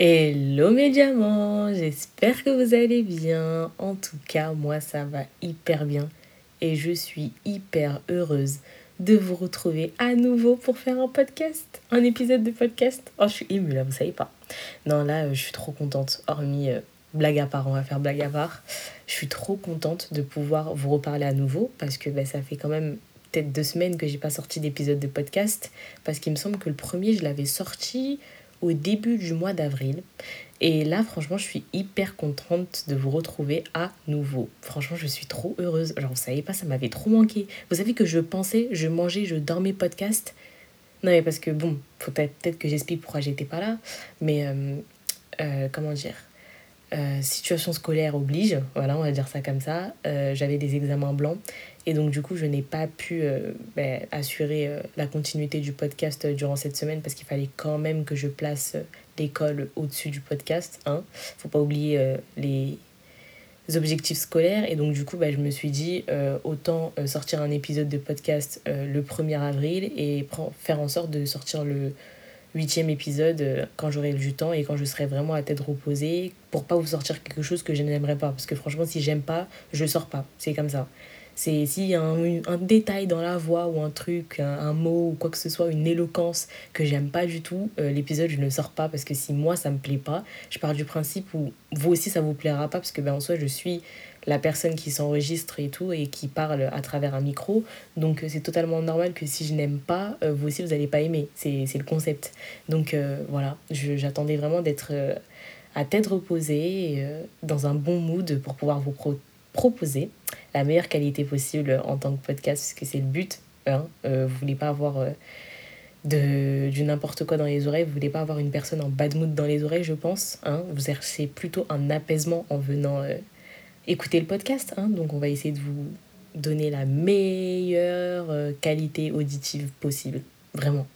Hello mes j'espère que vous allez bien. En tout cas, moi ça va hyper bien et je suis hyper heureuse de vous retrouver à nouveau pour faire un podcast, un épisode de podcast. Oh, je suis émue là, vous savez pas. Non, là, euh, je suis trop contente, hormis euh, blague à part, on va faire blague à part. Je suis trop contente de pouvoir vous reparler à nouveau parce que bah, ça fait quand même peut-être deux semaines que j'ai pas sorti d'épisode de podcast parce qu'il me semble que le premier, je l'avais sorti au début du mois d'avril. Et là, franchement, je suis hyper contente de vous retrouver à nouveau. Franchement, je suis trop heureuse. Genre, vous savez pas, ça m'avait trop manqué. Vous savez que je pensais, je mangeais, je dormais podcast. Non, mais parce que, bon, faut peut-être que j'explique pourquoi j'étais pas là. Mais, euh, euh, comment dire euh, situation scolaire oblige, voilà, on va dire ça comme ça. J'avais des examens blancs et donc, du coup, je n'ai pas pu euh, ben, assurer euh, la continuité du podcast euh, durant cette semaine parce qu'il fallait quand même que je place l'école au-dessus du podcast. Hein. faut pas oublier les objectifs scolaires. Et donc, du coup, ben, je me suis dit, autant sortir un épisode de podcast le 1er avril et faire en sorte de sortir le huitième épisode quand j'aurai du temps et quand je serai vraiment à tête reposée pour pas vous sortir quelque chose que je n'aimerais pas. Parce que franchement, si j'aime pas, je sors pas. C'est comme ça. C'est s'il y a un, détail dans la voix ou un truc, un, mot ou quoi que ce soit, une éloquence que j'aime pas du tout, euh, l'épisode je ne sors pas parce que si moi ça me plaît pas, je pars du principe où vous aussi ça vous plaira pas parce que ben en soi je suis la personne qui s'enregistre et tout et qui parle à travers un micro. Donc euh, c'est totalement normal que si je n'aime pas, euh, vous aussi vous n'allez pas aimer. C'est le concept. Donc voilà, j'attendais vraiment d'être à tête reposée, dans un bon mood pour pouvoir vous proposer la meilleure qualité possible en tant que podcast, parce que c'est le but. Hein. Euh, vous voulez pas avoir euh, de, du n'importe quoi dans les oreilles, vous voulez pas avoir une personne en bad mood dans les oreilles, je pense. Hein. Vous cherchez plutôt un apaisement en venant euh, écouter le podcast. Hein. Donc on va essayer de vous donner la meilleure qualité auditive possible. Vraiment.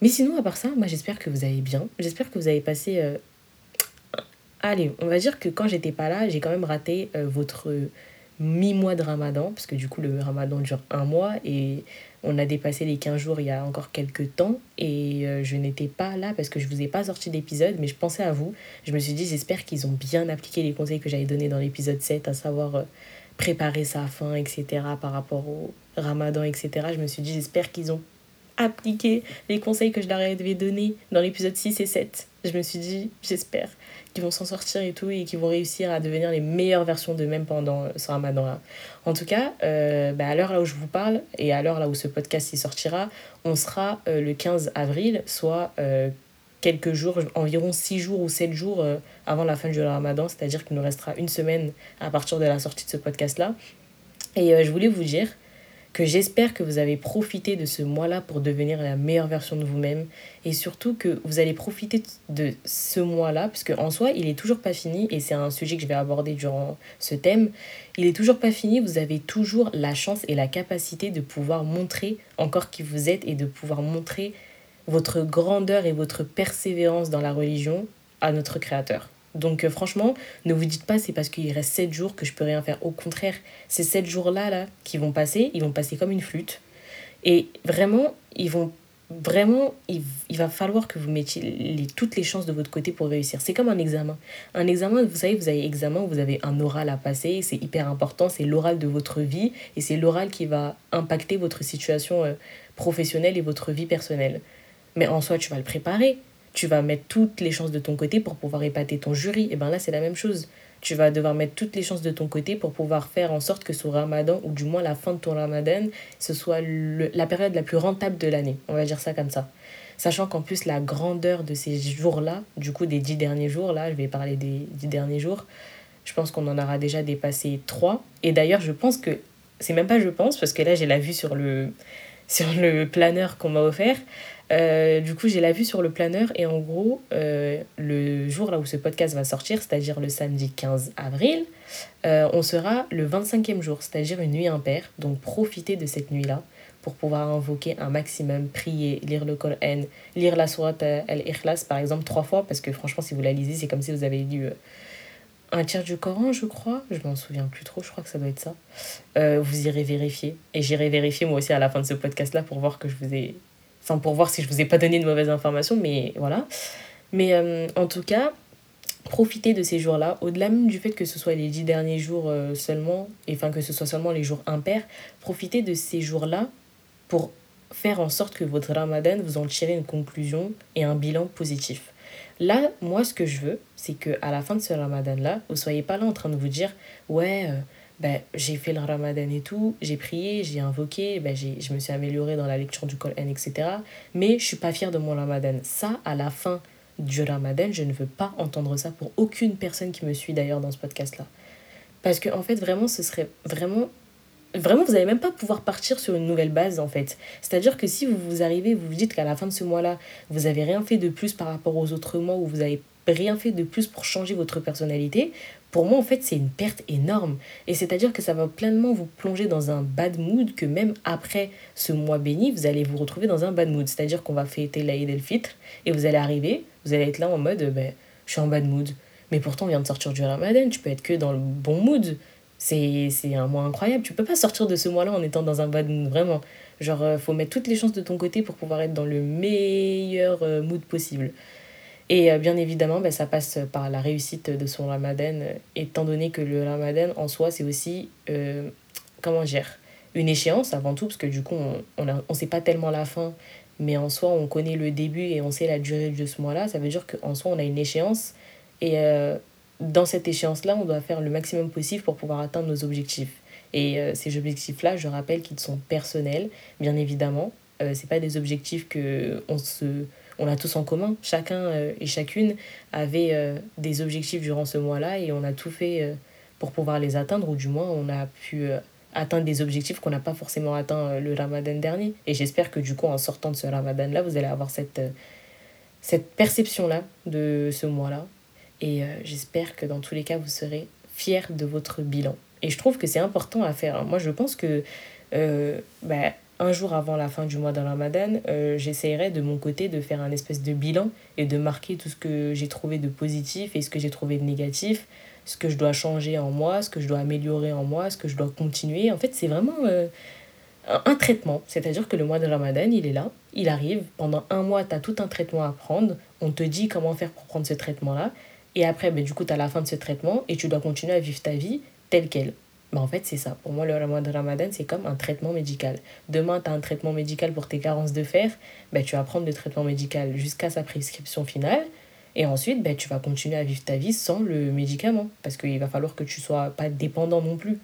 Mais sinon, à part ça, moi j'espère que vous allez bien. J'espère que vous avez passé... Allez, on va dire que quand j'étais pas là, j'ai quand même raté votre mi-mois de ramadan, parce que du coup le ramadan dure un mois et on a dépassé les 15 jours il y a encore quelques temps et euh, je n'étais pas là parce que je vous ai pas sorti d'épisode mais je pensais à vous. Je me suis dit j'espère qu'ils ont bien appliqué les conseils que j'avais donnés dans l'épisode 7, à savoir euh, préparer sa faim, etc. par rapport au ramadan, etc. Je me suis dit j'espère qu'ils ont appliqué les conseils que je leur avais donnés dans l'épisode 6 et 7. Je me suis dit j'espère qui vont s'en sortir et tout, et qui vont réussir à devenir les meilleures versions d'eux-mêmes pendant ce ramadan-là. En tout cas, euh, bah, à l'heure là où je vous parle, et à l'heure là où ce podcast y sortira, on sera euh, le 15 avril, soit euh, quelques jours, environ 6 jours ou 7 jours avant la fin du ramadan, c'est-à-dire qu'il nous restera une semaine à partir de la sortie de ce podcast-là. Et je voulais vous dire que j'espère que vous avez profité de ce mois-là pour devenir la meilleure version de vous-même et surtout que vous allez profiter de ce mois-là parce qu'en soi, il est toujours pas fini et c'est un sujet que je vais aborder durant ce thème. Il est toujours pas fini, vous avez toujours la chance et la capacité de pouvoir montrer encore qui vous êtes et de pouvoir montrer votre grandeur et votre persévérance dans la religion à notre créateur. Donc euh, franchement, ne vous dites pas c'est parce qu'il reste 7 jours que je peux rien faire. Au contraire, ces 7 jours-là là, qui vont passer, ils vont passer comme une flûte. Et vraiment, ils vont vraiment, il, va falloir que vous mettiez toutes les chances de votre côté pour réussir. C'est comme un examen. Un examen, vous savez, vous avez examen, vous avez un oral à passer, c'est hyper important, c'est l'oral de votre vie et c'est l'oral qui va impacter votre situation euh, professionnelle et votre vie personnelle. Mais en soi, tu vas le préparer tu vas mettre toutes les chances de ton côté pour pouvoir épater ton jury. Et bien là, c'est la même chose. Tu vas devoir mettre toutes les chances de ton côté pour pouvoir faire en sorte que ce ramadan, ou du moins la fin de ton ramadan, ce soit la période la plus rentable de l'année. On va dire ça comme ça. Sachant qu'en plus, la grandeur de ces jours-là, du coup des dix derniers jours, là, je vais parler des dix derniers jours, je pense qu'on en aura déjà dépassé trois. Et d'ailleurs, je pense que, c'est même pas je pense, parce que là, j'ai la vue sur le, sur le planeur qu'on m'a offert. Euh, du coup, j'ai la vue sur le planeur et en gros, euh, le jour là où ce podcast va sortir, c'est-à-dire le samedi 15 avril, euh, on sera le 25e jour, c'est-à-dire une nuit impaire. Donc profitez de cette nuit-là pour pouvoir invoquer un maximum, prier, lire le Coran, lire la sourate Al-Ikhlas par exemple trois fois, parce que franchement, si vous la lisez, c'est comme si vous avez lu un tiers du Coran, je crois. Je m'en souviens plus trop, je crois que ça doit être ça. vous irez vérifier. Et j'irai vérifier moi aussi à la fin de ce podcast-là pour voir que je vous ai Enfin, pour voir si je vous ai pas donné de mauvaises informations, mais voilà. Mais euh, en tout cas, profitez de ces jours-là, au-delà même du fait que ce soit les dix derniers jours euh, seulement, et enfin que ce soit seulement les jours impairs, profitez de ces jours-là pour faire en sorte que votre ramadan, vous en tirez une conclusion et un bilan positif. Là, moi, ce que je veux, c'est que à la fin de ce ramadan-là, vous soyez pas là en train de vous dire, ouais, euh, ben, j'ai fait le ramadan et tout, j'ai prié, j'ai invoqué, ben, je me suis amélioré dans la lecture du Coran, etc. Mais je suis pas fière de mon ramadan. Ça, à la fin du ramadan, je ne veux pas entendre ça pour aucune personne qui me suit d'ailleurs dans ce podcast-là. Parce que, en fait, vraiment, ce serait vraiment vraiment, vous n'allez même pas pouvoir partir sur une nouvelle base, en fait. C'est-à-dire que si vous vous arrivez, vous vous dites qu'à la fin de ce mois-là, vous n'avez rien fait de plus par rapport aux autres mois, ou vous n'avez rien fait de plus pour changer votre personnalité, pour moi, en fait, c'est une perte énorme. Et c'est-à-dire que ça va pleinement vous plonger dans un bad mood, que même après ce mois béni, vous allez vous retrouver dans un bad mood. C'est-à-dire qu'on va fêter l'Aïd el-Fitr, et vous allez arriver, vous allez être là en mode, ben, je suis en bad mood. Mais pourtant, on vient de sortir du ramadan, tu peux être que dans le bon mood. C'est un mois incroyable. Tu peux pas sortir de ce mois-là en étant dans un bad mood, vraiment. Genre, euh, faut mettre toutes les chances de ton côté pour pouvoir être dans le meilleur euh, mood possible. Et euh, bien évidemment, ben, ça passe par la réussite de son ramadan, étant donné que le ramadan en soi, c'est aussi, comment dire, une échéance avant tout, parce que du coup, on ne on sait pas tellement la fin, mais en soi, on connaît le début et on sait la durée de ce mois-là. Ça veut dire qu'en soi, on a une échéance. Et dans cette échéance-là, on doit faire le maximum possible pour pouvoir atteindre nos objectifs. Et euh, ces objectifs-là, je rappelle qu'ils sont personnels, bien évidemment. Euh, ce pas des objectifs que on se on a tous en commun. Chacun euh, et chacune avait euh, des objectifs durant ce mois-là et on a tout fait pour pouvoir les atteindre, ou du moins on a pu atteindre des objectifs qu'on n'a pas forcément atteints le ramadan dernier. Et j'espère que du coup, en sortant de ce ramadan-là, vous allez avoir cette, cette perception-là de ce mois-là et euh, j'espère que dans tous les cas, vous serez fiers de votre bilan. Et je trouve que c'est important à faire. Moi, je pense que euh, bah, un jour avant la fin du mois de Ramadan, euh, j'essaierai de mon côté de faire un espèce de bilan et de marquer tout ce que j'ai trouvé de positif et ce que j'ai trouvé de négatif, ce que je dois changer en moi, ce que je dois améliorer en moi, ce que je dois continuer. En fait, c'est vraiment un traitement. C'est-à-dire que le mois de Ramadan, il est là, il arrive. Pendant un mois, tu as tout un traitement à prendre. On te dit comment faire pour prendre ce traitement-là. Et après, ben, du coup, tu as la fin de ce traitement et tu dois continuer à vivre ta vie telle qu'elle. Ben, en fait, c'est ça. Pour moi, le Ramadan, c'est comme un traitement médical. Demain, tu as un traitement médical pour tes carences de fer. Ben, tu vas prendre le traitement médical jusqu'à sa prescription finale. Et ensuite, ben, tu vas continuer à vivre ta vie sans le médicament. Parce qu'il va falloir que tu sois pas dépendant non plus.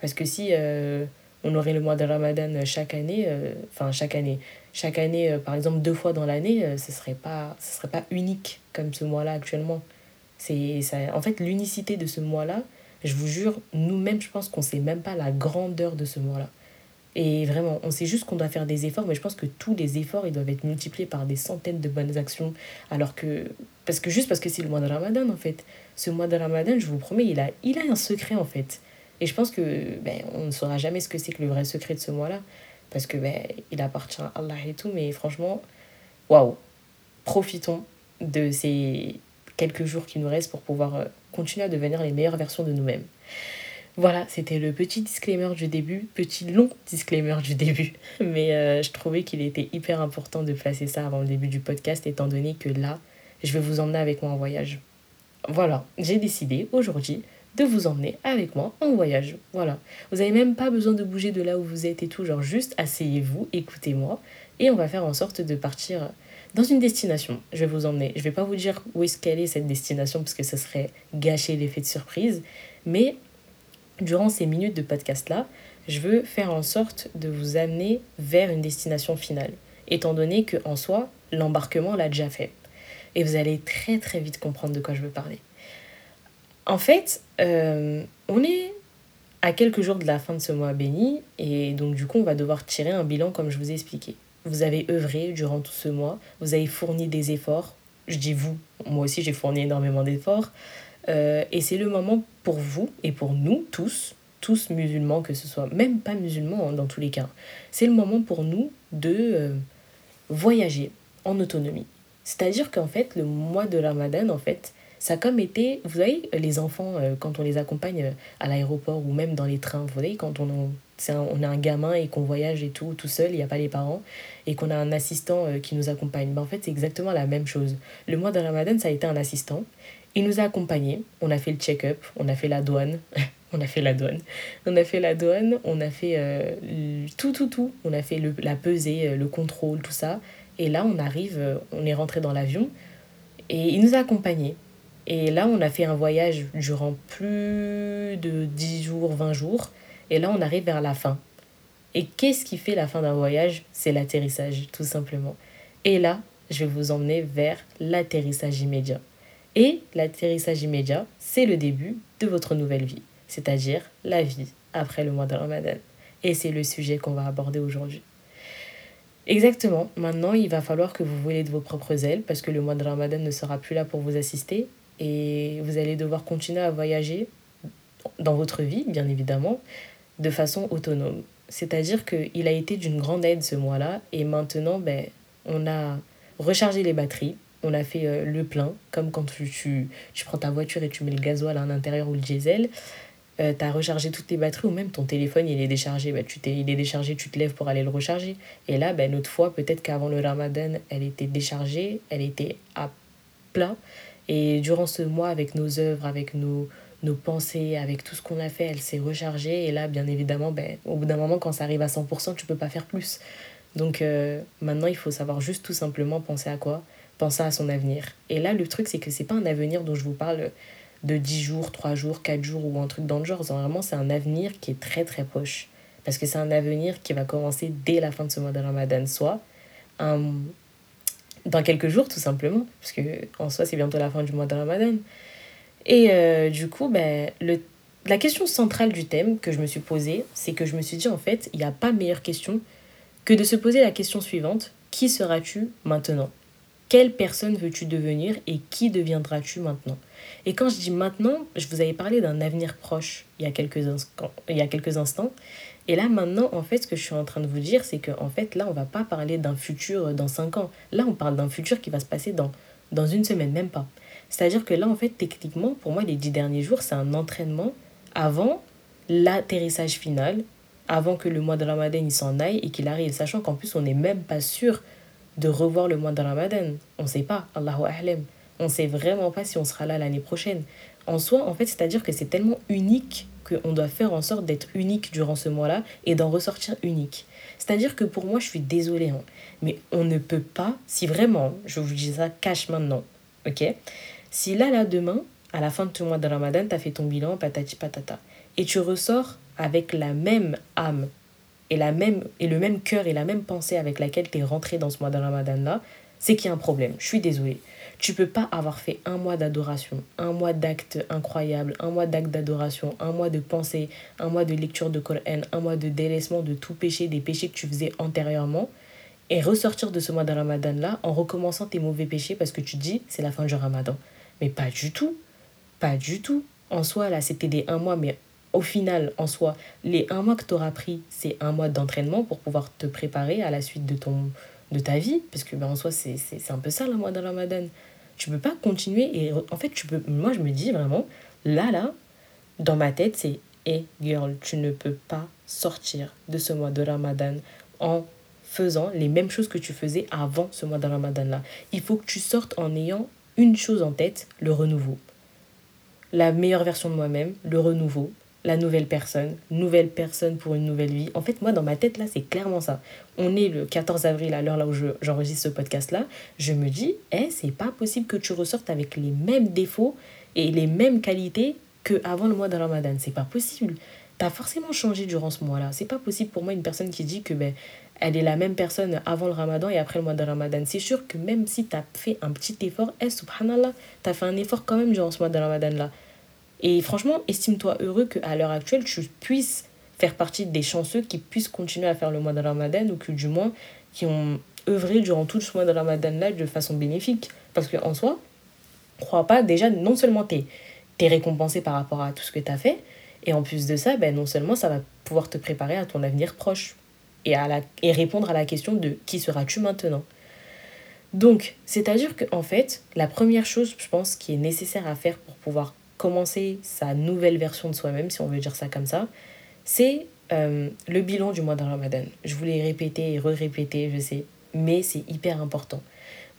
Parce que si euh, on aurait le mois de Ramadan chaque année, euh, enfin chaque année, chaque année, euh, par exemple deux fois dans l'année, ce serait serait pas unique comme ce mois-là actuellement. C'est en fait l'unicité de ce mois-là, je vous jure, nous-mêmes, je pense qu'on sait même pas la grandeur de ce mois-là. Et vraiment, on sait juste qu'on doit faire des efforts, mais je pense que tous les efforts, ils doivent être multipliés par des centaines de bonnes actions. Alors que, parce que juste parce que c'est le mois de Ramadan, en fait. Ce mois de Ramadan, je vous promets, il a, il a un secret, en fait. Et je pense que, ben, on ne saura jamais ce que c'est que le vrai secret de ce mois-là. Parce que, ben, il appartient à Allah et tout, mais franchement, waouh! Profitons de ces quelques jours qui nous restent pour pouvoir euh, continuer à devenir les meilleures versions de nous-mêmes. Voilà, c'était le petit disclaimer du début, petit long disclaimer du début, mais euh, je trouvais qu'il était hyper important de placer ça avant le début du podcast, étant donné que là, je vais vous emmener avec moi en voyage. Voilà, j'ai décidé aujourd'hui de vous emmener avec moi en voyage. Voilà, vous n'avez même pas besoin de bouger de là où vous êtes et tout, genre juste asseyez-vous, écoutez-moi, et on va faire en sorte de partir dans une destination. Je vais vous emmener. Je vais pas vous dire où est-ce qu'elle est cette destination parce que ce serait gâcher l'effet de surprise. Mais durant ces minutes de podcast-là, je veux faire en sorte de vous amener vers une destination finale. Étant donné que en soi, l'embarquement l'a déjà fait. Et vous allez très très vite comprendre de quoi je veux parler. En fait, euh, on est à quelques jours de la fin de ce mois béni et donc du coup on va devoir tirer un bilan comme je vous ai expliqué vous avez œuvré durant tout ce mois, vous avez fourni des efforts. Je dis vous, moi aussi j'ai fourni énormément d'efforts. Euh, et c'est le moment pour vous et pour nous tous, tous musulmans, que ce soit même pas musulmans hein, dans tous les cas, c'est le moment pour nous de euh, voyager en autonomie. C'est-à-dire qu'en fait, le mois de Ramadan, en fait, ça a comme été, vous voyez, les enfants, euh, quand on les accompagne à l'aéroport ou même dans les trains, vous voyez, quand on, on a un gamin et qu'on voyage et tout, tout seul, il n'y a pas les parents, et qu'on a un assistant euh, qui nous accompagne. Ben, en fait, c'est exactement la même chose. Le mois de Ramadan, ça a été un assistant. Il nous a accompagnés, on a fait le check-up, on a fait la douane, on a fait la douane, on a fait la douane, on a fait tout, tout, tout. On a fait le, la pesée, le contrôle, tout ça. Et là, on arrive, on est rentré dans l'avion et il nous a accompagnés. Et là, on a fait un voyage durant plus de 10 jours, 20 jours. Et là, on arrive vers la fin. Et qu'est-ce qui fait la fin d'un voyage? C'est l'atterrissage, tout simplement. Et là, je vais vous emmener vers l'atterrissage immédiat. Et l'atterrissage immédiat, c'est le début de votre nouvelle vie, c'est-à-dire la vie après le mois de Ramadan. Et c'est le sujet qu'on va aborder aujourd'hui. Exactement, maintenant il va falloir que vous volez de vos propres ailes parce que le mois de Ramadan ne sera plus là pour vous assister et vous allez devoir continuer à voyager dans votre vie, bien évidemment, de façon autonome. C'est-à-dire qu'il a été d'une grande aide ce mois-là et maintenant, ben, on a rechargé les batteries, on a fait euh, le plein, comme quand tu, tu, tu, prends ta voiture et tu mets le gasoil à l'intérieur ou le diesel. Euh, tu as rechargé toutes tes batteries ou même ton téléphone il est déchargé, ben, tu il est déchargé, tu te lèves pour aller le recharger. Et là, ben, notre fois, peut-être qu'avant le ramadan, elle était déchargée, elle était à plat. Et durant ce mois, avec nos œuvres, avec nos, nos pensées, avec tout ce qu'on a fait, elle s'est rechargée. Et là, bien évidemment, ben, au bout d'un moment, quand ça arrive à 100%, tu peux pas faire plus. Donc euh, maintenant, il faut savoir juste tout simplement penser à quoi? Penser à son avenir. Et là, le truc, c'est que c'est pas un avenir dont je vous parle de 10 jours, 3 jours, 4 jours ou un truc dans le genre. Vraiment, c'est un avenir qui est très très proche. Parce que c'est un avenir qui va commencer dès la fin de ce mois de Ramadan, soit dans quelques jours tout simplement, parce que en soi c'est bientôt la fin du mois de Ramadan. Et euh, du coup, ben, le, la question centrale du thème que je me suis posée, c'est que je me suis dit en fait, il n'y a pas meilleure question que de se poser la question suivante, qui seras-tu maintenant? Quelle personne veux-tu devenir et qui deviendras-tu maintenant? Et quand je dis maintenant, je vous avais parlé d'un avenir proche il y a quelques, instants, et là, maintenant, en fait, ce que je suis en train de vous dire, c'est qu'en en fait, là, on va pas parler d'un futur euh, dans 5 ans. Là, on parle d'un futur qui va se passer dans, dans une semaine, même pas. C'est-à-dire que là, en fait, techniquement, pour moi, les 10 derniers jours, c'est un entraînement avant l'atterrissage final, avant que le mois de Ramadan il s'en aille et qu'il arrive. Sachant qu'en plus, on n'est même pas sûr de revoir le mois de Ramadan. On ne sait pas, Allahu Ahlem. On ne sait vraiment pas si on sera là l'année prochaine. En soi, en fait, c'est-à-dire que c'est tellement unique qu'on doit faire en sorte d'être unique durant ce mois-là et d'en ressortir unique. C'est-à-dire que pour moi, je suis désolée, hein, mais on ne peut pas, si vraiment, je vous dis ça, cache maintenant, ok Si là, là, demain, à la fin de ton mois de Ramadan, tu as fait ton bilan, patati patata, et tu ressors avec la même âme et, la même, et le même cœur et la même pensée avec laquelle tu es rentré dans ce mois de Ramadan-là, c'est qu'il y a un problème. Je suis désolée. Tu peux pas avoir fait un mois d'adoration, un mois d'actes incroyables, un mois d'actes d'adoration, un mois de pensée, un mois de lecture de Coran, un mois de délaissement de tout péché, des péchés que tu faisais antérieurement, et ressortir de ce mois de Ramadan là en recommençant tes mauvais péchés parce que tu dis c'est la fin du Ramadan. Mais pas du tout. Pas du tout. En soi, là, c'était des un mois, mais au final, en soi, les un mois que tu auras pris, c'est un mois d'entraînement pour pouvoir te préparer à la suite de ton, de ta vie, parce que ben, en soi, c'est un peu ça le mois de Ramadan. Tu peux pas continuer et en fait, tu peux. Moi, je me dis vraiment, là, là, dans ma tête, c'est Hey girl, tu ne peux pas sortir de ce mois de Ramadan en faisant les mêmes choses que tu faisais avant ce mois de Ramadan là. Il faut que tu sortes en ayant une chose en tête, le renouveau. La meilleure version de moi-même, le renouveau, la nouvelle personne, nouvelle personne pour une nouvelle vie. En fait, moi, dans ma tête, là, c'est clairement ça. On est le 14 avril, à l'heure là où j'enregistre ce podcast-là. Je me dis, eh, c'est pas possible que tu ressortes avec les mêmes défauts et les mêmes qualités qu'avant le mois de Ramadan. C'est pas possible. Tu as forcément changé durant ce mois-là. C'est pas possible pour moi une personne qui dit que ben, elle est la même personne avant le Ramadan et après le mois de Ramadan. C'est sûr que même si tu as fait un petit effort, eh, subhanallah, tu as fait un effort quand même durant ce mois de Ramadan-là. Et franchement, estime-toi heureux qu'à l'heure actuelle, tu puisses faire partie des chanceux qui puissent continuer à faire le mois de Ramadan ou que du moins qui ont œuvré durant tout ce mois de Ramadan-là de façon bénéfique. Parce qu'en soi, crois pas, déjà, non seulement tu es, récompensé par rapport à tout ce que tu as fait, et en plus de ça, ben, non seulement ça va pouvoir te préparer à ton avenir proche et, à la, et répondre à la question de qui seras-tu maintenant. Donc, c'est-à-dire qu'en fait, la première chose, je pense, qui est nécessaire à faire pour pouvoir commencer sa nouvelle version de soi-même, si on veut dire ça comme ça, c'est euh, le bilan du mois de Ramadan. Je voulais répéter et re-répéter, je sais, mais c'est hyper important.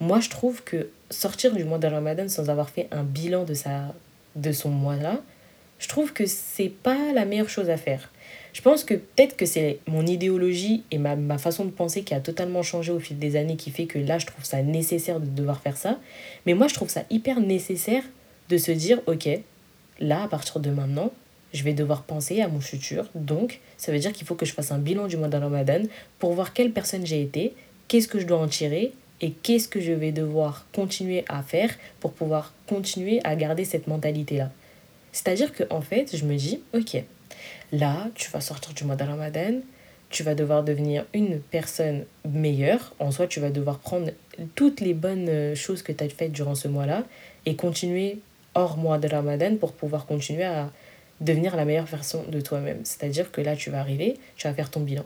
Moi, je trouve que sortir du mois de Ramadan sans avoir fait un bilan de, sa, de son mois-là, je trouve que c'est pas la meilleure chose à faire. Je pense que peut-être que c'est mon idéologie et ma, ma façon de penser qui a totalement changé au fil des années qui fait que là, je trouve ça nécessaire de devoir faire ça. Mais moi, je trouve ça hyper nécessaire de se dire, ok, là, à partir de maintenant, je vais devoir penser à mon futur. Donc, ça veut dire qu'il faut que je fasse un bilan du mois de Ramadan pour voir quelle personne j'ai été, qu'est-ce que je dois en tirer et qu'est-ce que je vais devoir continuer à faire pour pouvoir continuer à garder cette mentalité-là. C'est-à-dire que en fait, je me dis, ok, là, tu vas sortir du mois de Ramadan, tu vas devoir devenir une personne meilleure. En soi, tu vas devoir prendre toutes les bonnes choses que tu as faites durant ce mois-là et continuer hors mois de Ramadan pour pouvoir continuer à devenir la meilleure version de toi-même. C'est-à-dire que là, tu vas arriver, tu vas faire ton bilan.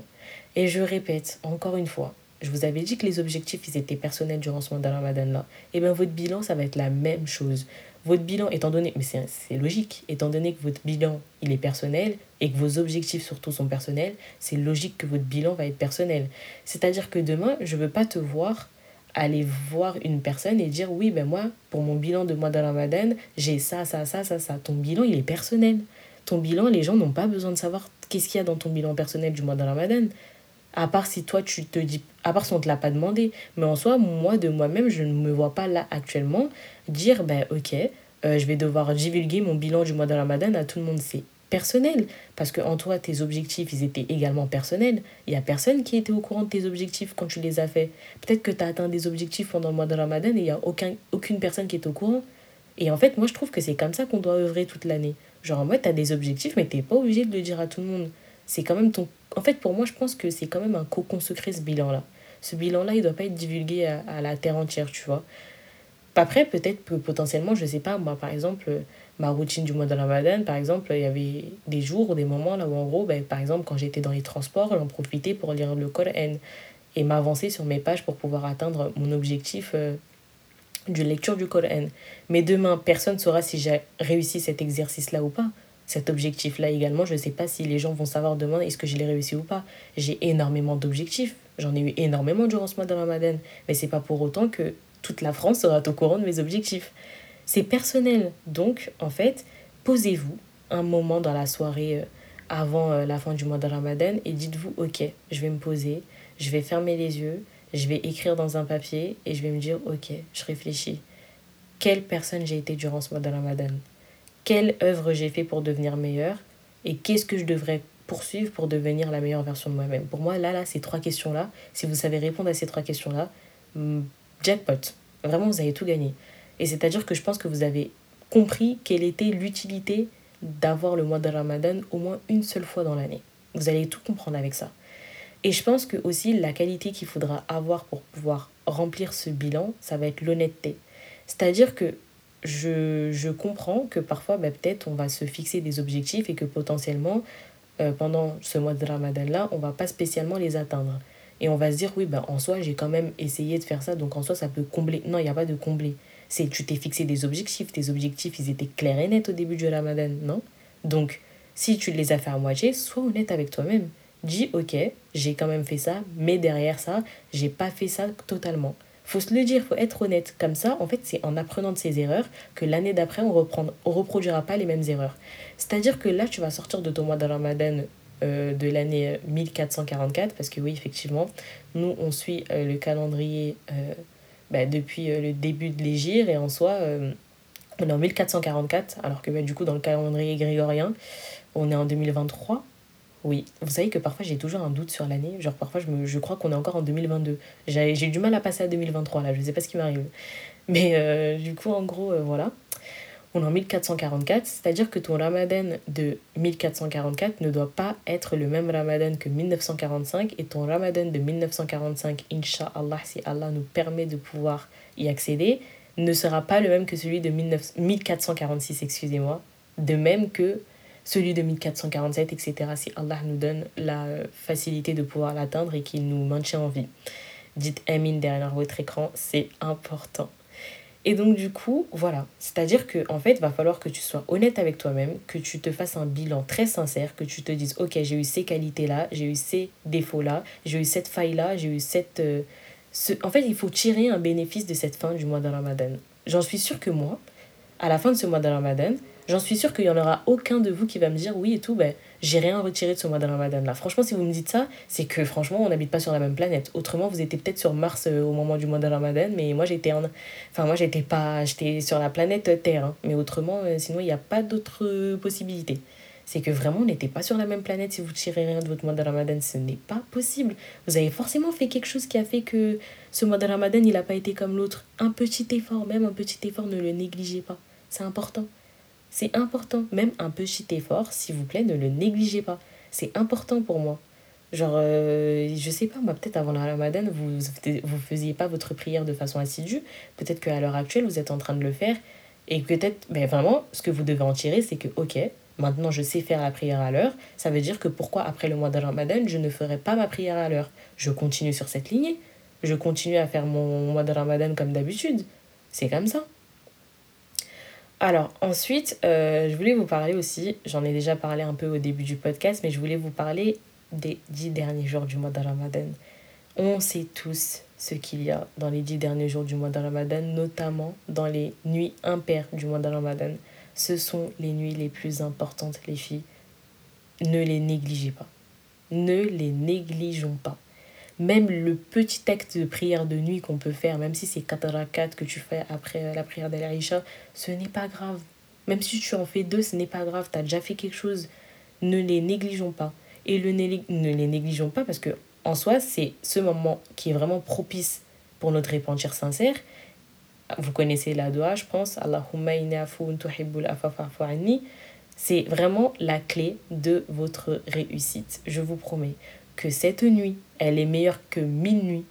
Et je répète encore une fois, je vous avais dit que les objectifs, ils étaient personnels durant ce mois de Ramadan-là. Et eh bien, votre bilan, ça va être la même chose. Votre bilan, étant donné, mais c'est logique, étant donné que votre bilan, il est personnel et que vos objectifs surtout sont personnels, c'est logique que votre bilan va être personnel. C'est-à-dire que demain, je ne veux pas te voir aller voir une personne et dire oui, ben moi, pour mon bilan de mois de Ramadan, j'ai ça, ça, ça, ça, ça. Ton bilan, il est personnel. Ton bilan, les gens n'ont pas besoin de savoir qu'est-ce qu'il y a dans ton bilan personnel du mois de Ramadan. À part si toi, tu te dis, à part on ne te l'a pas demandé. Mais en soi, moi, de moi-même, je ne me vois pas là actuellement dire, ben ok, euh, je vais devoir divulguer mon bilan du mois de Ramadan à tout le monde. C'est personnel. Parce que en toi, tes objectifs, ils étaient également personnels. Il n'y a personne qui était au courant de tes objectifs quand tu les as faits. Peut-être que tu as atteint des objectifs pendant le mois de Ramadan et il n'y a aucun, aucune personne qui est au courant. Et en fait, moi, je trouve que c'est comme ça qu'on doit œuvrer toute l'année. Genre, en mode, tu as des objectifs, mais tu n'es pas obligé de le dire à tout le monde. C'est quand même ton. En fait, pour moi, je pense que c'est quand même un cocon secret, ce bilan-là. Ce bilan-là, il ne doit pas être divulgué à, à la terre entière, tu vois. Après, peut-être que potentiellement, je sais pas, moi, par exemple, ma routine du mois de Ramadan, par exemple, il y avait des jours ou des moments là où, en gros, ben, par exemple, quand j'étais dans les transports, j'en profitais pour lire le Coran et m'avancer sur mes pages pour pouvoir atteindre mon objectif euh, lecture du Coran. Mais demain, personne ne saura si j'ai réussi cet exercice-là ou pas. Cet objectif-là également, je ne sais pas si les gens vont savoir demain est-ce que je l'ai réussi ou pas. J'ai énormément d'objectifs. J'en ai eu énormément durant ce mois de Ramadan. Mais c'est pas pour autant que toute la France sera au courant de mes objectifs. C'est personnel. Donc, en fait, posez-vous un moment dans la soirée euh, avant euh, la fin du mois de Ramadan et dites-vous, ok, je vais me poser, je vais fermer les yeux, je vais écrire dans un papier et je vais me dire, ok, je réfléchis. Quelle personne j'ai été durant ce mois de Ramadan? Quelle œuvre j'ai fait pour devenir meilleure Et qu'est-ce que je devrais poursuivre pour devenir la meilleure version de moi-même Pour moi, là, là, ces trois questions-là, si vous savez répondre à ces trois questions-là, jackpot. Vraiment, vous avez tout gagné. Et c'est-à-dire que je pense que vous avez compris quelle était l'utilité d'avoir le mois de Ramadan au moins une seule fois dans l'année. Vous allez tout comprendre avec ça. Et je pense que aussi la qualité qu'il faudra avoir pour pouvoir remplir ce bilan, ça va être l'honnêteté. C'est-à-dire que je, je, comprends que parfois, bah, peut-être, on va se fixer des objectifs et que potentiellement, euh, pendant ce mois de Ramadan-là, on va pas spécialement les atteindre. Et on va se dire, oui, ben, en soi, j'ai quand même essayé de faire ça, donc en soi, ça peut combler. Non, il n'y a pas de combler. C'est tu t'es fixé des objectifs. Tes objectifs, ils étaient clairs et nets au début du ramadan, non? Donc, si tu les as fait à moitié, sois honnête avec toi-même. Dis, ok, j'ai quand même fait ça, mais derrière ça, j'ai pas fait ça totalement. Faut se le dire, faut être honnête. Comme ça, en fait, c'est en apprenant de ses erreurs que l'année d'après, on ne reproduira pas les mêmes erreurs. C'est-à-dire que là, tu vas sortir de ton mois de euh, de l'année 1444, parce que oui, effectivement, nous, on suit euh, le calendrier euh, bah, depuis le début de l'Égir, et en soi, on est en 1444, alors que bah, du coup, dans le calendrier grégorien, on est en 2023. Oui, vous savez que parfois j'ai toujours un doute sur l'année. Genre parfois je, me, je crois qu'on est encore en 2022. J'ai du mal à passer à 2023 là, je sais pas ce qui m'arrive. Mais du coup, en gros, voilà on est en 1444, c'est-à-dire que ton ramadan de 1444 ne doit pas être le même ramadan que 1945 et ton ramadan de 1945, Inch'Allah, si Allah nous permet de pouvoir y accéder, ne sera pas le même que celui de 1446, excusez-moi, de même que celui de 1447, etc., si Allah nous donne la facilité de pouvoir l'atteindre et qu'il nous maintient en vie. dites Amin derrière votre écran, c'est important. Et donc du coup, voilà, c'est-à-dire que en fait, il va falloir que tu sois honnête avec toi-même, que tu te fasses un bilan très sincère, que tu te dises OK, j'ai eu ces qualités-là, j'ai eu ces défauts-là, j'ai eu cette faille-là, j'ai eu cette euh, ce... en fait, il faut tirer un bénéfice de cette fin du mois de Ramadan. J'en suis sûre que moi, à la fin de ce mois de Ramadan, j'en suis sûre qu'il n'y en aura aucun de vous qui va me dire oui et tout, ben, j'ai rien retiré de ce mois de Ramadan là. Franchement, si vous me dites ça, c'est que franchement, on n'habite pas sur la même planète. Autrement, vous étiez peut-être sur Mars euh, au moment du mois de Ramadan, mais moi j'étais en... enfin moi j'étais pas j'étais sur la planète Terre, hein. mais autrement euh, sinon il n'y a pas d'autre possibilité. C'est que vraiment on n'était pas sur la même planète si vous tirez rien de votre mois de Ramadan, ce n'est pas possible. Vous avez forcément fait quelque chose qui a fait que ce mois de Ramadan, il n'a pas été comme l'autre. Un petit effort, même un petit effort, ne le négligez pas. C'est important. C'est important. Même un petit effort, s'il vous plaît, ne le négligez pas. C'est important pour moi. Genre, euh, je sais pas, moi, peut-être avant le ramadan, vous vous faisiez pas votre prière de façon assidue. Peut-être qu'à l'heure actuelle, vous êtes en train de le faire. Et peut-être, mais vraiment, ce que vous devez en tirer, c'est que, ok, maintenant je sais faire la prière à l'heure. Ça veut dire que pourquoi après le mois de ramadan, je ne ferai pas ma prière à l'heure? Je continue sur cette lignée. Je continue à faire mon mois de ramadan comme d'habitude. C'est comme ça. Alors ensuite, euh, je voulais vous parler aussi, j'en ai déjà parlé un peu au début du podcast, mais je voulais vous parler des dix derniers jours du mois de Ramadan. On sait tous ce qu'il y a dans les dix derniers jours du mois de Ramadan, notamment dans les nuits impaires du mois de Ramadan. Ce sont les nuits les plus importantes, les filles. Ne les négligez pas. Ne les négligeons pas même le petit acte de prière de nuit qu'on peut faire, même si c'est 4 rakat que tu fais après euh, la prière d'Al-Aisha, ce n'est pas grave. Même si tu en fais deux, ce n'est pas grave. Tu as déjà fait quelque chose. Ne les négligeons pas. Et le ne les négligeons pas parce que en soi, c'est ce moment qui est vraiment propice pour notre repentir sincère. Vous connaissez la doua, je pense. Allahumma C'est vraiment la clé de votre réussite. Je vous promets que cette nuit, elle est meilleure que mille nuits.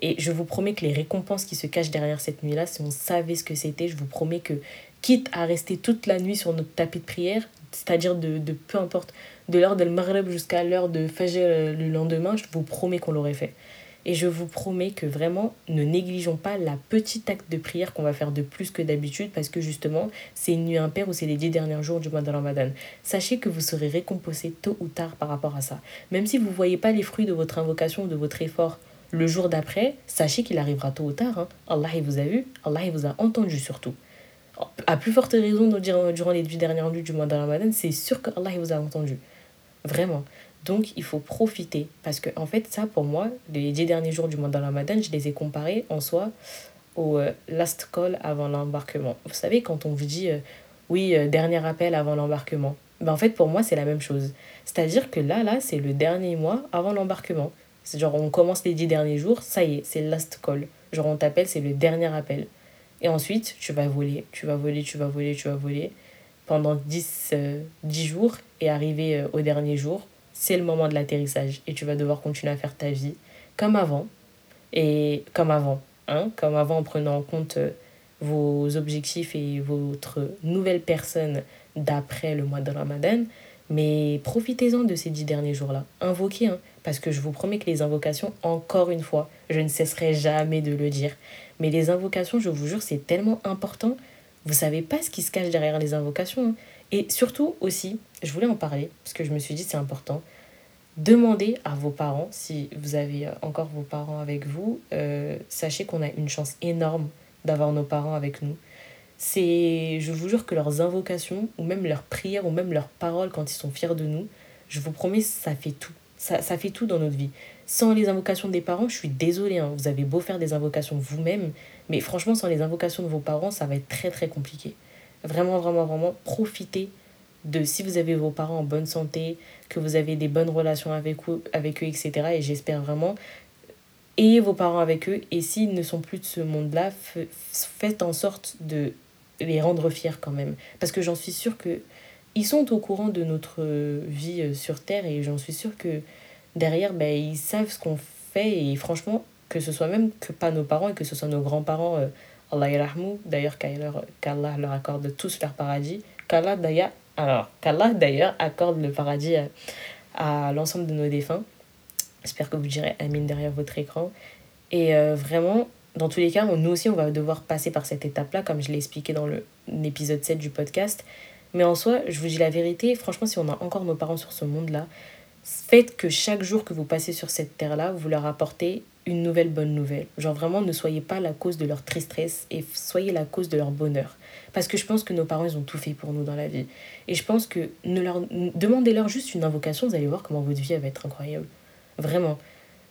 Et je vous promets que les récompenses qui se cachent derrière cette nuit-là, si on savait ce que c'était, je vous promets que, quitte à rester toute la nuit sur notre tapis de prière, c'est-à-dire de, de peu importe, de l'heure de Maghreb jusqu'à l'heure de Fajr euh, le lendemain, je vous promets qu'on l'aurait fait. Et je vous promets que vraiment, ne négligeons pas la petite acte de prière qu'on va faire de plus que d'habitude parce que justement, c'est une nuit impaire ou c'est les dix derniers jours du mois de Ramadan. Sachez que vous serez récompensé tôt ou tard par rapport à ça. Même si vous ne voyez pas les fruits de votre invocation ou de votre effort le jour d'après, sachez qu'il arrivera tôt ou tard. Hein. Allah il vous a vu, Allah il vous a entendu surtout. À plus forte raison, durant les dix dernières nuits du mois de Ramadan, c'est sûr que Allah vous a entendu. Vraiment. Donc, il faut profiter. Parce que, en fait, ça, pour moi, les dix derniers jours du mois de Ramadan, je les ai comparés en soi au euh, last call avant l'embarquement. Vous savez, quand on vous dit, euh, oui, euh, dernier appel avant l'embarquement. Ben, en fait, pour moi, c'est la même chose. C'est-à-dire que là, là, c'est le dernier mois avant l'embarquement. C'est genre, on commence les dix derniers jours, ça y est, c'est last call. Genre, on t'appelle, c'est le dernier appel. Et ensuite, tu vas voler, tu vas voler, tu vas voler, tu vas voler pendant 10, 10 jours et arriver au dernier jour, c'est le moment de l'atterrissage et tu vas devoir continuer à faire ta vie comme avant et comme avant, hein, comme avant en prenant en compte euh, vos objectifs et votre nouvelle personne d'après le mois de Ramadan. Mais profitez-en de ces dix derniers jours-là. Invoquez, hein, parce que je vous promets que les invocations, encore une fois, je ne cesserai jamais de le dire. Mais les invocations, je vous jure, c'est tellement important. Vous savez pas ce qui se cache derrière les invocations. Et surtout aussi, je voulais en parler, parce que je me suis dit c'est important, demandez à vos parents, si vous avez encore vos parents avec vous, euh, sachez qu'on a une chance énorme d'avoir nos parents avec nous. C'est, je vous jure que leurs invocations, ou même leurs prières, ou même leurs paroles quand ils sont fiers de nous, je vous promets, ça fait tout. Ça, ça fait tout dans notre vie. Sans les invocations des parents, je suis désolée, hein, vous avez beau faire des invocations vous-même, mais franchement, sans les invocations de vos parents, ça va être très très compliqué. Vraiment, vraiment, vraiment, profitez de si vous avez vos parents en bonne santé, que vous avez des bonnes relations avec eux, avec eux etc. Et j'espère vraiment, ayez vos parents avec eux. Et s'ils ne sont plus de ce monde-là, faites en sorte de les rendre fiers quand même. Parce que j'en suis sûre que ils sont au courant de notre vie euh, sur Terre et j'en suis sûre que derrière, ben, ils savent ce qu'on fait et franchement, que ce soit même que pas nos parents et que ce soit nos grands-parents, euh, Allah d'ailleurs qu'Allah leur accorde tous leur paradis, qu'Allah d'ailleurs alors, accorde le paradis à, l'ensemble de nos défunts. J'espère que vous direz Amin derrière votre écran. Et vraiment, dans tous les cas, nous aussi, on va devoir passer par cette étape-là, comme je l'ai expliqué dans l'épisode 7 du podcast. Mais en soi, je vous dis la vérité, franchement, si on a encore nos parents sur ce monde-là, faites que chaque jour que vous passez sur cette terre-là, vous leur apportez une nouvelle bonne nouvelle. Genre vraiment, ne soyez pas la cause de leur tristesse et soyez la cause de leur bonheur. Parce que je pense que nos parents, ils ont tout fait pour nous dans la vie. Et je pense que ne leur demandez-leur juste une invocation, vous allez voir comment votre vie va être incroyable. Vraiment.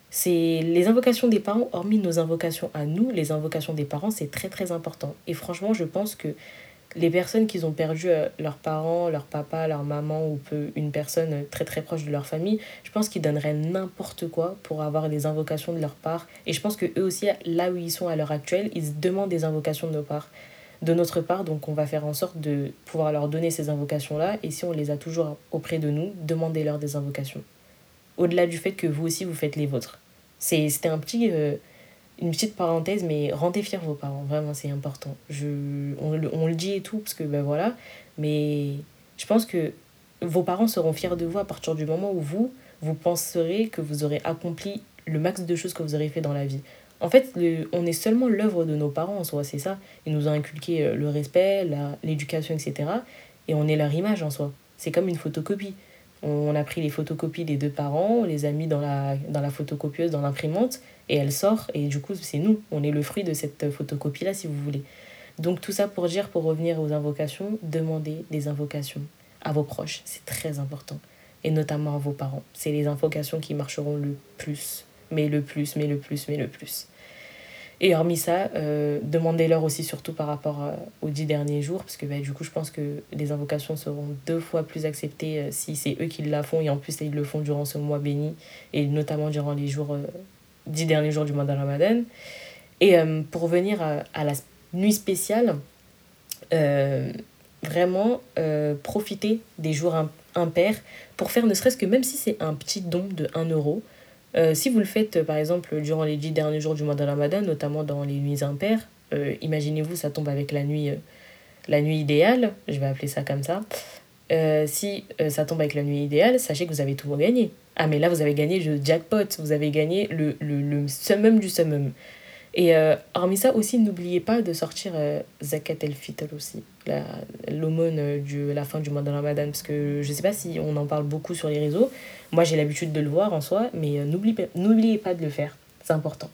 C'est les invocations des parents, hormis nos invocations à nous, les invocations des parents, c'est très très important. Et franchement, je pense que les personnes qui ont perdu euh, leurs parents, leur papa, leur maman ou peu, une personne très très proche de leur famille, je pense qu'ils donneraient n'importe quoi pour avoir des invocations de leur part. Et je pense que eux aussi, là où ils sont à l'heure actuelle, ils demandent des invocations de. De notre part, donc on va faire en sorte de pouvoir leur donner ces invocations-là. Et si on les a toujours auprès de nous, demandez-leur des invocations. Au-delà du fait que vous aussi, vous faites les vôtres. C'était un petit... Euh, une petite parenthèse, mais rendez fiers vos parents, vraiment, c'est important. Je, on, on, le dit et tout, parce que ben voilà, mais je pense que vos parents seront fiers de vous à partir du moment où vous, vous penserez que vous aurez accompli le max de choses que vous aurez fait dans la vie. En fait, le, on est seulement l'œuvre de nos parents en soi, c'est ça. Ils nous ont inculqué euh, le respect, l'éducation, etc. Et on est leur image en soi. C'est comme une photocopie. On a pris les photocopies des deux parents, on les a mis dans la, dans la photocopieuse, dans l'imprimante, et elle sort, et du coup, c'est nous. On est le fruit de cette photocopie-là, si vous voulez. Donc, tout ça pour dire, pour revenir aux invocations, demandez des invocations à vos proches. C'est très important. Et notamment à vos parents. C'est les invocations qui marcheront le plus. Mais le plus, mais le plus, mais le plus. Et hormis ça, euh, demandez-leur aussi surtout par rapport euh, aux dix derniers jours, parce que bah, du coup, je pense que les invocations seront deux fois plus acceptées euh, si c'est eux qui la font, et en plus, ils le font durant ce mois béni, et notamment durant les jours, dix derniers jours du mois de Ramadan. Et pour revenir à, la nuit spéciale, vraiment profiter des jours impairs pour faire ne serait-ce que même si c'est un petit don de 1 euro, euh, si vous le faites, euh, par exemple, durant les dix derniers jours du mois de Ramadan, notamment dans les nuits impaires, euh, imaginez-vous, ça tombe avec la nuit, la nuit idéale, je vais appeler ça comme ça. Si ça tombe avec la nuit idéale, sachez que vous avez tout gagné. Ah, mais là, vous avez gagné le jackpot, vous avez gagné le, le, le summum du summum. Et euh, hormis ça aussi, n'oubliez pas de sortir euh, Zakat el-Fitr aussi, l'aumône euh, de la fin du mois de Ramadan, parce que je sais pas si on en parle beaucoup sur les réseaux. Moi, j'ai l'habitude de le voir en soi, mais euh, n'oubliez pas de le faire, c'est important.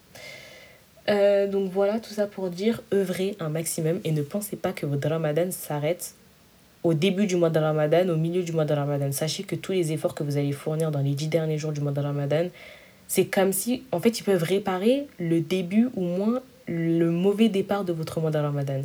donc voilà, tout ça pour dire, œuvrez un maximum et ne pensez pas que votre Ramadan s'arrête au début du mois de Ramadan, au milieu du mois de Ramadan. Sachez que tous les efforts que vous allez fournir dans les dix derniers jours du mois de Ramadan, c'est comme si, en fait, ils peuvent réparer le début ou moins le mauvais départ de votre mois de Ramadan.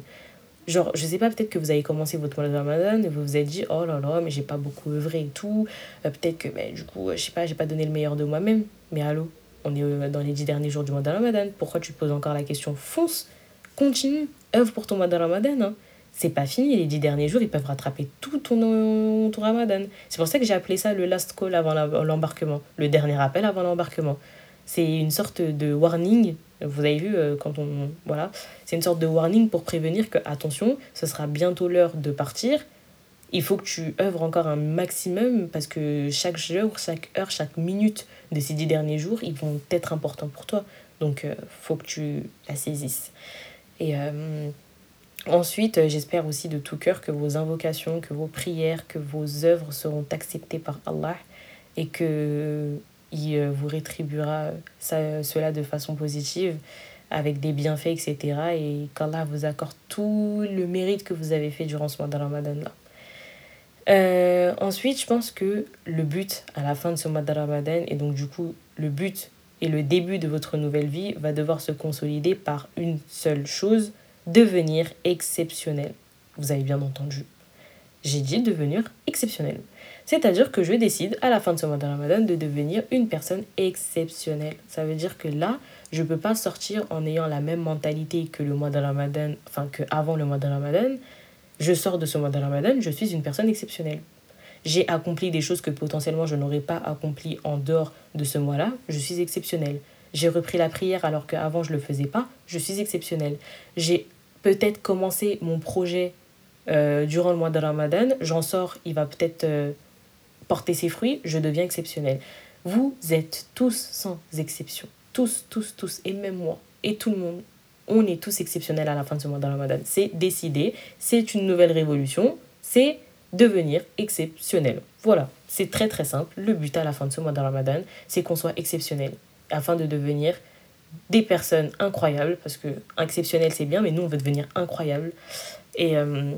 Genre, je sais pas, peut-être que vous avez commencé votre mois de Ramadan et vous vous êtes dit, oh là là, mais j'ai pas beaucoup œuvré et tout. Euh, peut-être que, ben, du coup, je sais pas, j'ai pas donné le meilleur de moi-même. Mais allô, on est euh, dans les dix derniers jours du mois de Ramadan. Pourquoi tu te poses encore la question? Fonce, continue, œuvre pour ton mois de Ramadan. Hein c'est pas fini. Les dix derniers jours, ils peuvent rattraper tout ton, ramadan. C'est pour ça que j'ai appelé ça le last call avant l'embarquement, le dernier appel avant l'embarquement. C'est une sorte de warning. Vous avez vu, euh, quand on. Voilà. C'est une sorte de warning pour prévenir que, attention, ce sera bientôt l'heure de partir. Il faut que tu œuvres encore un maximum parce que chaque jour, chaque heure, chaque minute de ces dix derniers jours, ils vont être importants pour toi. Donc, euh, faut que tu la saisisses. Et. Euh, Ensuite, euh, j'espère aussi de tout cœur que vos invocations, que vos prières, que vos œuvres seront acceptées par Allah et que il euh, vous rétribuera ça, cela de façon positive avec des bienfaits, etc. Et qu'Allah vous accorde tout le mérite que vous avez fait durant ce mois de Ramadan là. Euh, ensuite, je pense que le but à la fin de ce mois de Ramadan, et donc du coup le but et le début de votre nouvelle vie va devoir se consolider par une seule chose, devenir exceptionnel. Vous avez bien entendu. J'ai dit devenir exceptionnel. C'est-à-dire que je décide à la fin de ce mois de Ramadan de devenir une personne exceptionnelle. Ça veut dire que là, je ne peux pas sortir en ayant la même mentalité que le mois de Ramadan, enfin que avant le mois de Ramadan. Je sors de ce mois de Ramadan, je suis une personne exceptionnelle. J'ai accompli des choses que potentiellement je n'aurais pas accompli en dehors de ce mois-là, je suis exceptionnelle. J'ai repris la prière alors qu'avant je ne le faisais pas, je suis exceptionnelle. J'ai peut-être commencer mon projet euh, durant le mois de Ramadan, j'en sors, il va peut-être euh, porter ses fruits, je deviens exceptionnel. Vous êtes tous sans exception. tous, tous, tous, et même moi, et tout le monde, on est tous exceptionnels à la fin de ce mois de Ramadan. C'est décidé, c'est une nouvelle révolution, c'est devenir exceptionnel. Voilà, c'est très très simple. Le but à la fin de ce mois de Ramadan, c'est qu'on soit exceptionnel afin de devenir des personnes incroyables, parce que exceptionnel c'est bien, mais nous on veut devenir incroyable. Et euh,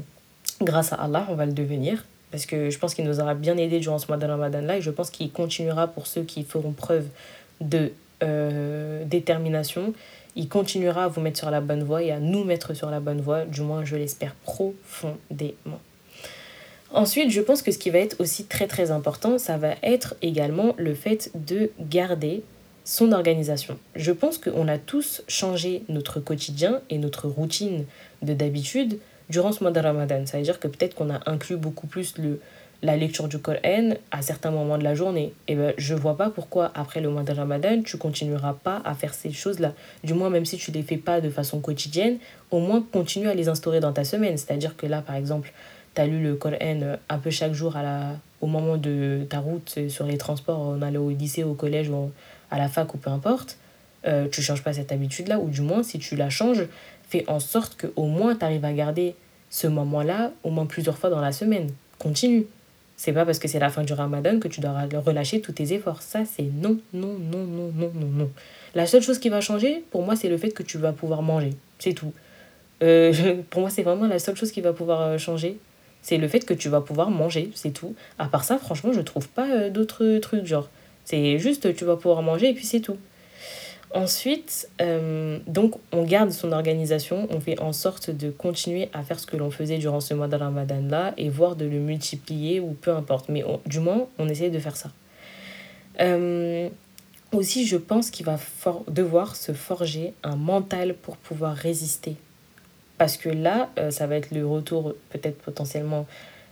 grâce à Allah, on va le devenir, parce que je pense qu'il nous aura bien aidé durant ce mois de Ramadan là, et je pense qu'il continuera pour ceux qui feront preuve de euh, détermination. Il continuera à vous mettre sur la bonne voie et à nous mettre sur la bonne voie, du moins je l'espère profondément. Ensuite, je pense que ce qui va être aussi très très important, ça va être également le fait de garder son organisation. Je pense qu'on a tous changé notre quotidien et notre routine de d'habitude durant ce mois de Ramadan. Ça veut dire que peut-être qu'on a inclus beaucoup plus le, la lecture du Coran à certains moments de la journée. Et ben, je vois pas pourquoi après le mois de Ramadan, tu continueras pas à faire ces choses-là. Du moins, même si tu les fais pas de façon quotidienne, au moins continue à les instaurer dans ta semaine. C'est-à-dire que là, par exemple, tu as lu le Coran un peu chaque jour à la, au moment de ta route sur les transports, on allait au lycée, au collège ou à la fac ou peu importe, euh, tu changes pas cette habitude-là, ou du moins, si tu la changes, fais en sorte que au moins tu arrives à garder ce moment-là au moins plusieurs fois dans la semaine. Continue. C'est pas parce que c'est la fin du ramadan que tu dois relâcher tous tes efforts. Ça, c'est non, non, non, non, non, non, non. La seule chose qui va changer, pour moi, c'est le fait que tu vas pouvoir manger. C'est tout. Euh, pour moi, c'est vraiment la seule chose qui va pouvoir euh, changer. C'est le fait que tu vas pouvoir manger, c'est tout. À part ça, franchement, je trouve pas euh, d'autres trucs. Genre, c'est juste tu vas pouvoir manger et puis c'est tout. Ensuite, euh, donc on garde son organisation, on fait en sorte de continuer à faire ce que l'on faisait durant ce mois de Ramadan là et voire de le multiplier ou peu importe. Mais du moins, on essaie de faire ça. Euh, aussi, je pense qu'il va devoir se forger un mental pour pouvoir résister. Parce que là, euh, ça va être le retour peut-être potentiellement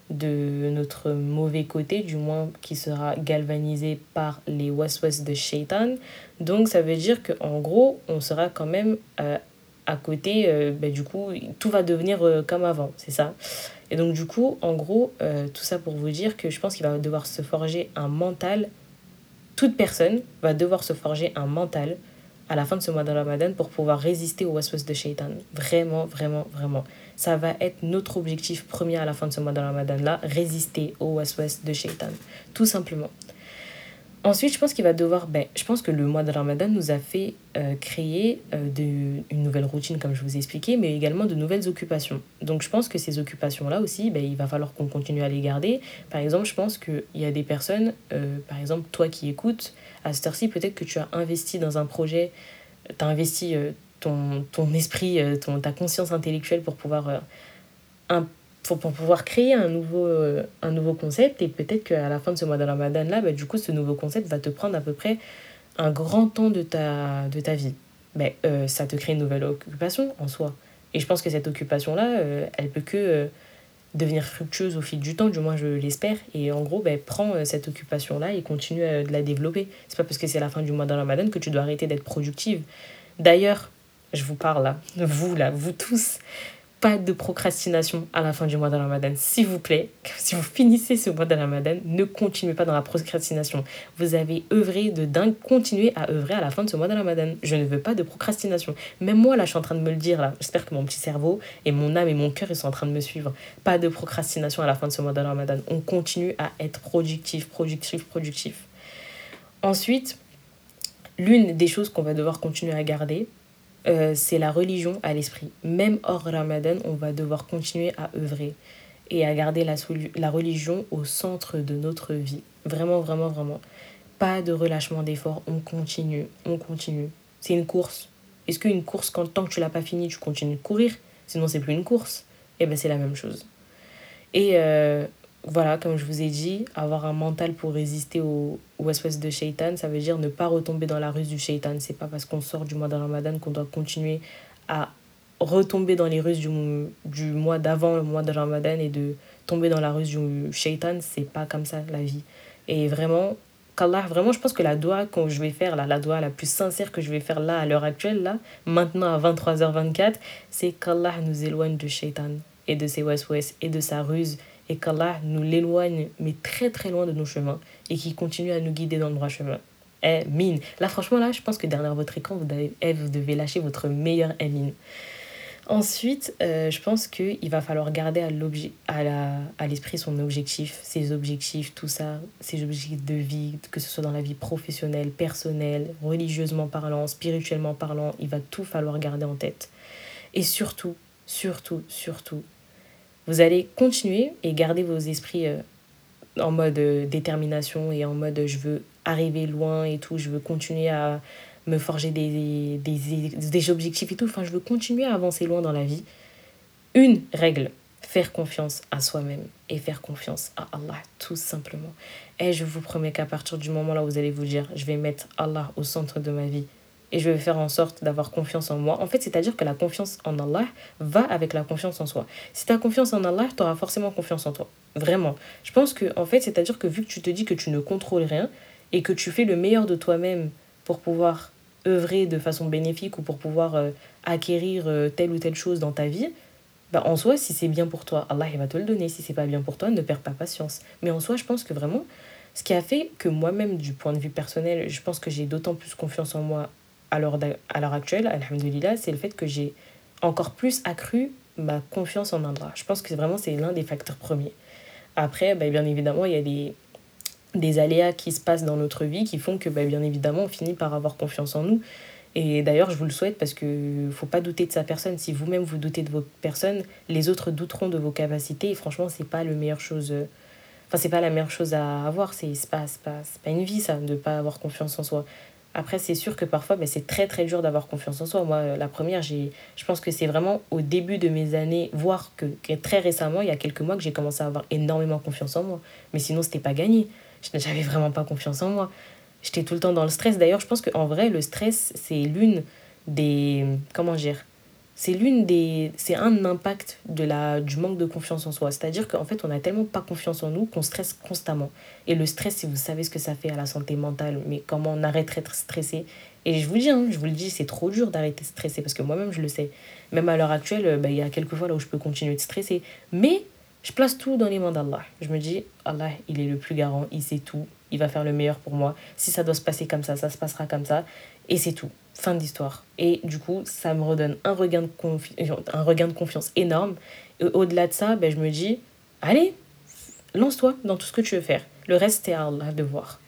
de notre mauvais côté, du moins qui sera galvanisé par les waswas de Shaitan. Donc ça veut dire qu'en gros, on sera quand même euh, à côté, euh, ben, du coup, tout va devenir comme avant, c'est ça? Et donc du coup, en gros, tout ça pour vous dire que je pense qu'il va devoir se forger un mental, toute personne va devoir se forger un mental à la fin de ce mois de Ramadan pour pouvoir résister aux waswas de shaitan. Vraiment, vraiment, vraiment. Ça va être notre objectif premier à la fin de ce mois de Ramadan là, résister aux waswas de shaitan. Tout simplement. Ensuite, je pense qu'il va devoir. Ben, je pense que le mois de Ramadan nous a fait euh, créer euh, de, une nouvelle routine, comme je vous ai expliqué, mais également de nouvelles occupations. Donc, je pense que ces occupations-là aussi, ben, il va falloir qu'on continue à les garder. Par exemple, je pense qu'il y a des personnes, euh, par exemple, toi qui écoutes, à cette heure-ci, peut-être que tu as investi dans un projet, tu as investi ton, ton esprit, ton, ta conscience intellectuelle pour pouvoir pour, pouvoir créer un nouveau, euh, un nouveau concept. Et peut-être qu'à la fin de ce mois de Ramadan, là, bah, du coup, ce nouveau concept va te prendre à peu près un grand temps de ta, de ta vie. Mais euh, ça te crée une nouvelle occupation en soi. Et je pense que cette occupation-là, euh, elle peut que devenir fructueuse au fil du temps, du moins je l'espère. Et en gros, ben, prends cette occupation-là et continue de la développer. C'est pas parce que c'est la fin du mois de Ramadan que tu dois arrêter d'être productive. D'ailleurs, je vous parle là, vous là, vous tous, pas de procrastination à la fin du mois de Ramadan. S'il vous plaît, si vous finissez ce mois de Ramadan, ne continuez pas dans la procrastination. Vous avez œuvré de dingue, continuez à œuvrer à la fin de ce mois de Ramadan. Je ne veux pas de procrastination. Même moi, là, je suis en train de me le dire, là. J'espère que mon petit cerveau et mon âme et mon cœur, ils sont en train de me suivre. Pas de procrastination à la fin de ce mois de Ramadan. On continue à être productif, productif, productif. Ensuite, l'une des choses qu'on va devoir continuer à garder, euh, c'est la religion à l'esprit. Même hors Ramadan, on va devoir continuer à œuvrer et à garder la, religion au centre de notre vie. Vraiment, vraiment, vraiment. Pas de relâchement d'effort, on continue, on continue. C'est une course. Est-ce qu'une course, quand tant que tu l'as pas fini, tu continues de courir? Sinon, c'est plus une course. Eh bien, c'est la même chose. Et euh, voilà, comme je vous ai dit, avoir un mental pour résister au, waswas de shaitan, ça veut dire ne pas retomber dans la ruse du shaitan. C'est pas parce qu'on sort du mois de Ramadan qu'on doit continuer à retomber dans les ruses du, du mois d'avant le mois de Ramadan et de tomber dans la ruse du shaitan. C'est pas comme ça la vie. Et vraiment, qu'Allah, vraiment, je pense que la doigt que je vais faire, là, la la plus sincère que je vais faire là, à l'heure actuelle, là, maintenant à 23h24, c'est qu'Allah nous éloigne du shaitan et de ses waswas et de sa ruse et qu'Allah nous l'éloigne, mais très très loin de nos chemins, et qu'il continue à nous guider dans le droit chemin. mine. Là, franchement, là, je pense que derrière votre écran, vous devez, eh, vous devez lâcher votre meilleur mine. Ensuite, euh, je pense qu'il va falloir garder à l'esprit son objectif, ses objectifs, tout ça, ses objectifs de vie, que ce soit dans la vie professionnelle, personnelle, religieusement parlant, spirituellement parlant, il va tout falloir garder en tête. Et surtout, surtout, surtout, vous allez continuer et garder vos esprits euh, en mode euh, détermination et en mode je veux arriver loin et tout, je veux continuer à me forger des, des, des objectifs et tout, enfin je veux continuer à avancer loin dans la vie. Une règle, faire confiance à soi-même et faire confiance à Allah, tout simplement. Et je vous promets qu'à partir du moment là où vous allez vous dire, je vais mettre Allah au centre de ma vie et je vais faire en sorte d'avoir confiance en moi. En fait, c'est-à-dire que la confiance en Allah va avec la confiance en soi. Si tu as confiance en Allah, tu auras forcément confiance en toi. Vraiment. Je pense que, en fait, c'est-à-dire que vu que tu te dis que tu ne contrôles rien et que tu fais le meilleur de toi-même pour pouvoir œuvrer de façon bénéfique ou pour pouvoir euh, acquérir euh, telle ou telle chose dans ta vie, bah en soi, si c'est bien pour toi, Allah il va te le donner. Si c'est pas bien pour toi, ne perds pas patience. Mais en soi, je pense que vraiment, ce qui a fait que moi-même, du point de vue personnel, je pense que j'ai d'autant plus confiance en moi à l'heure actuelle, alhamdulillah, c'est le fait que j'ai encore plus accru ma confiance en Allah. Je pense que vraiment c'est l'un des facteurs premiers. Après, bah, bien évidemment, il y a des, des aléas qui se passent dans notre vie qui font que, bah, bien évidemment, on finit par avoir confiance en nous. Et d'ailleurs, je vous le souhaite parce qu'il ne faut pas douter de sa personne. Si vous-même vous doutez de votre personne, les autres douteront de vos capacités. Et franchement, c'est pas chose. Euh, enfin, pas la meilleure chose à avoir. C'est pas, pas, pas une vie, ça, de pas avoir confiance en soi. Après, c'est sûr que parfois, ben, c'est très très dur d'avoir confiance en soi. Moi, euh, la première, j'ai, je pense que c'est vraiment au début de mes années, voire que, très récemment, il y a quelques mois, que j'ai commencé à avoir énormément confiance en moi. Mais sinon, c'était pas gagné. Je n'avais vraiment pas confiance en moi. J'étais tout le temps dans le stress. D'ailleurs, je pense qu'en vrai, le stress, c'est l'une des. Comment dire c'est l'une des c'est un impact de la du manque de confiance en soi. C'est à dire qu'en fait on a tellement pas confiance en nous qu'on stresse constamment. Et le stress si vous savez ce que ça fait à la santé mentale mais comment on arrête d'être stressé. Et je vous dis hein, je vous le dis c'est trop dur d'arrêter de stresser parce que moi-même je le sais. Même à l'heure actuelle bah, il y a quelques fois là où je peux continuer de stresser. Mais je place tout dans les mains d'Allah. Je me dis Allah il est le plus garant il sait tout il va faire le meilleur pour moi. Si ça doit se passer comme ça ça se passera comme ça. Et c'est tout Fin d'histoire. Et du coup, ça me redonne un regain de, un regain de confiance énorme. Et au-delà de ça, ben, je me dis, allez, lance-toi dans tout ce que tu veux faire. Le reste, c'est à Allah de voir.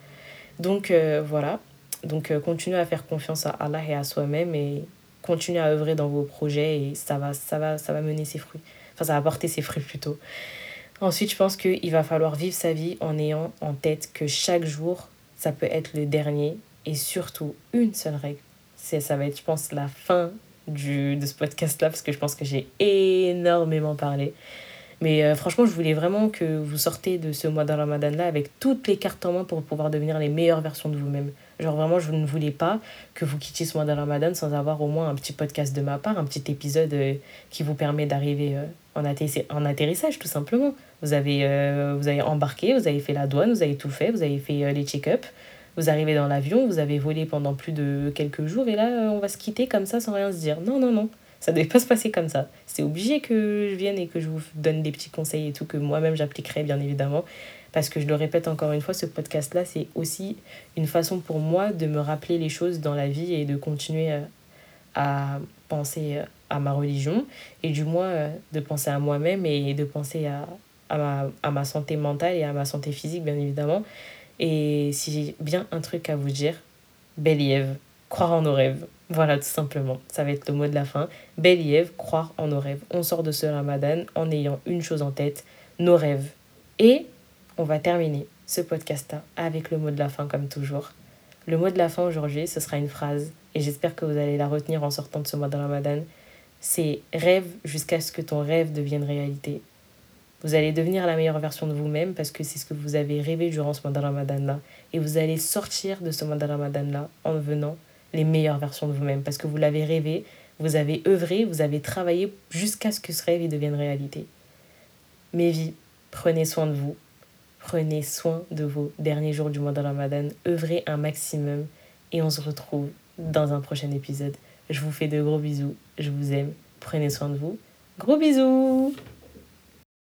Donc euh, voilà. Donc euh, continuez à faire confiance à Allah et à soi-même et continuez à œuvrer dans vos projets et ça va, ça va, ça va mener ses fruits. Enfin, ça va porter ses fruits plutôt. Ensuite, je pense qu'il va falloir vivre sa vie en ayant en tête que chaque jour, ça peut être le dernier et surtout une seule règle ça va être, je pense, la fin du, de ce podcast-là, parce que je pense que j'ai énormément parlé. Mais euh, franchement, je voulais vraiment que vous sortez de ce mois de Ramadan-là avec toutes les cartes en main pour pouvoir devenir les meilleures versions de vous-même. Genre vraiment, je ne voulais pas que vous quittiez ce mois de Ramadan sans avoir au moins un petit podcast de ma part, un petit épisode euh, qui vous permet d'arriver euh, en, en atterrissage, tout simplement. Vous avez, vous avez embarqué, vous avez fait la douane, vous avez tout fait, vous avez fait les check-up, vous arrivez dans l'avion, vous avez volé pendant plus de quelques jours et là, euh, on va se quitter comme ça sans rien se dire. Non, non, non. Ça ne devait pas se passer comme ça. C'est obligé que je vienne et que je vous donne des petits conseils et tout que moi-même j'appliquerai bien évidemment. Parce que je le répète encore une fois, ce podcast-là, c'est aussi une façon pour moi de me rappeler les choses dans la vie et de continuer euh, à penser euh, à ma religion et du moins de penser à moi-même et de penser à, à, ma, à ma santé mentale et à ma santé physique, bien évidemment. Et si j'ai bien un truc à vous dire, Believe, croire en nos rêves. Voilà, tout simplement. Ça va être le mot de la fin. Believe, croire en nos rêves. On sort de ce ramadan en ayant une chose en tête, nos rêves. Et on va terminer ce podcast-là avec le mot de la fin, comme toujours. Le mot de la fin aujourd'hui, ce sera une phrase, et j'espère que vous allez la retenir en sortant de ce mois de ramadan. C'est rêve jusqu'à ce que ton rêve devienne réalité. Vous allez devenir la meilleure version de vous-même parce que c'est ce que vous avez rêvé durant ce mois de Ramadan-là. Et vous allez sortir de ce mois de Ramadan-là en devenant les meilleures versions de vous-même parce que vous l'avez rêvé, vous avez œuvré, vous avez travaillé jusqu'à ce que ce rêve devienne réalité. Mes vies, prenez soin de vous. Prenez soin de vos derniers jours du mois de Ramadan. œuvrez un maximum et on se retrouve dans un prochain épisode. Je vous fais de gros bisous. Je vous aime. Prenez soin de vous. Gros bisous